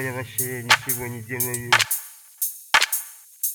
я вообще ничего не делаю.